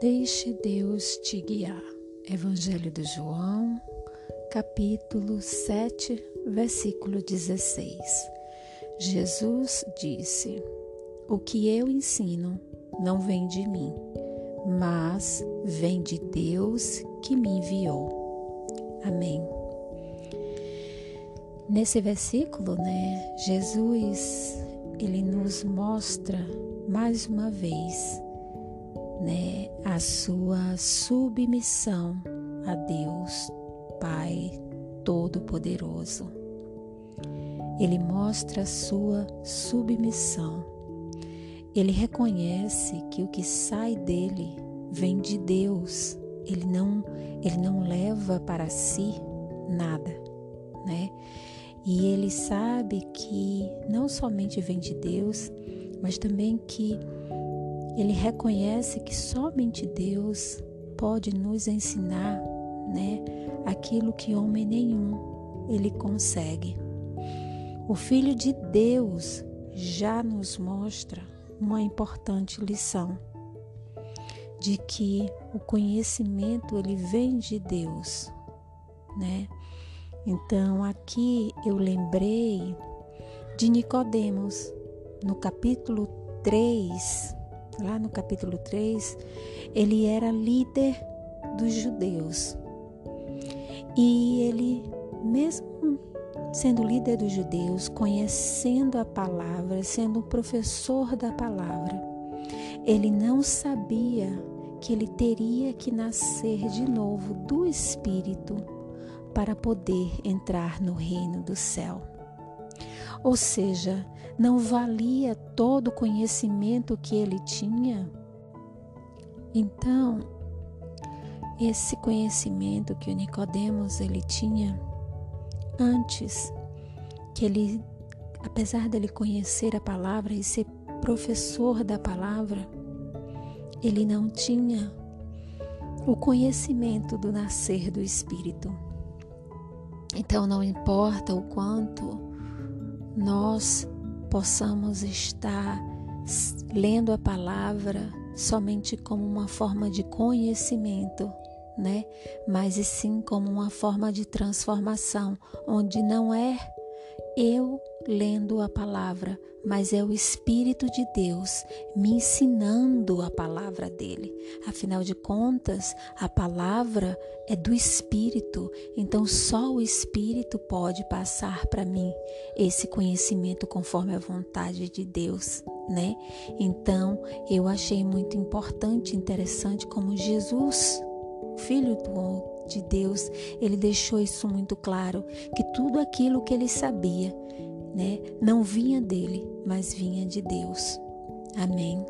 Deixe Deus te guiar. Evangelho de João, capítulo 7, versículo 16. Jesus disse: O que eu ensino não vem de mim, mas vem de Deus que me enviou. Amém. Nesse versículo, né, Jesus ele nos mostra mais uma vez né, a sua submissão a Deus, Pai Todo-Poderoso. Ele mostra a sua submissão. Ele reconhece que o que sai dele vem de Deus. Ele não, ele não leva para si nada, né? E ele sabe que não somente vem de Deus, mas também que ele reconhece que somente Deus pode nos ensinar, né, aquilo que homem nenhum ele consegue. O Filho de Deus já nos mostra uma importante lição de que o conhecimento ele vem de Deus, né? Então aqui eu lembrei de Nicodemos no capítulo 3, lá no capítulo 3, ele era líder dos judeus. E ele, mesmo sendo líder dos judeus, conhecendo a palavra, sendo um professor da palavra, ele não sabia que ele teria que nascer de novo do Espírito para poder entrar no reino do céu. Ou seja, não valia todo o conhecimento que ele tinha? Então, esse conhecimento que o Nicodemos ele tinha antes que ele apesar dele conhecer a palavra e ser professor da palavra, ele não tinha o conhecimento do nascer do espírito. Então não importa o quanto nós possamos estar lendo a palavra somente como uma forma de conhecimento, né? Mas e sim como uma forma de transformação, onde não é eu lendo a palavra, mas é o Espírito de Deus me ensinando a palavra dele. Afinal de contas, a palavra é do Espírito, então só o Espírito pode passar para mim esse conhecimento conforme a vontade de Deus, né? Então, eu achei muito importante, interessante como Jesus, filho do de Deus, ele deixou isso muito claro, que tudo aquilo que ele sabia, né, não vinha dele, mas vinha de Deus. Amém.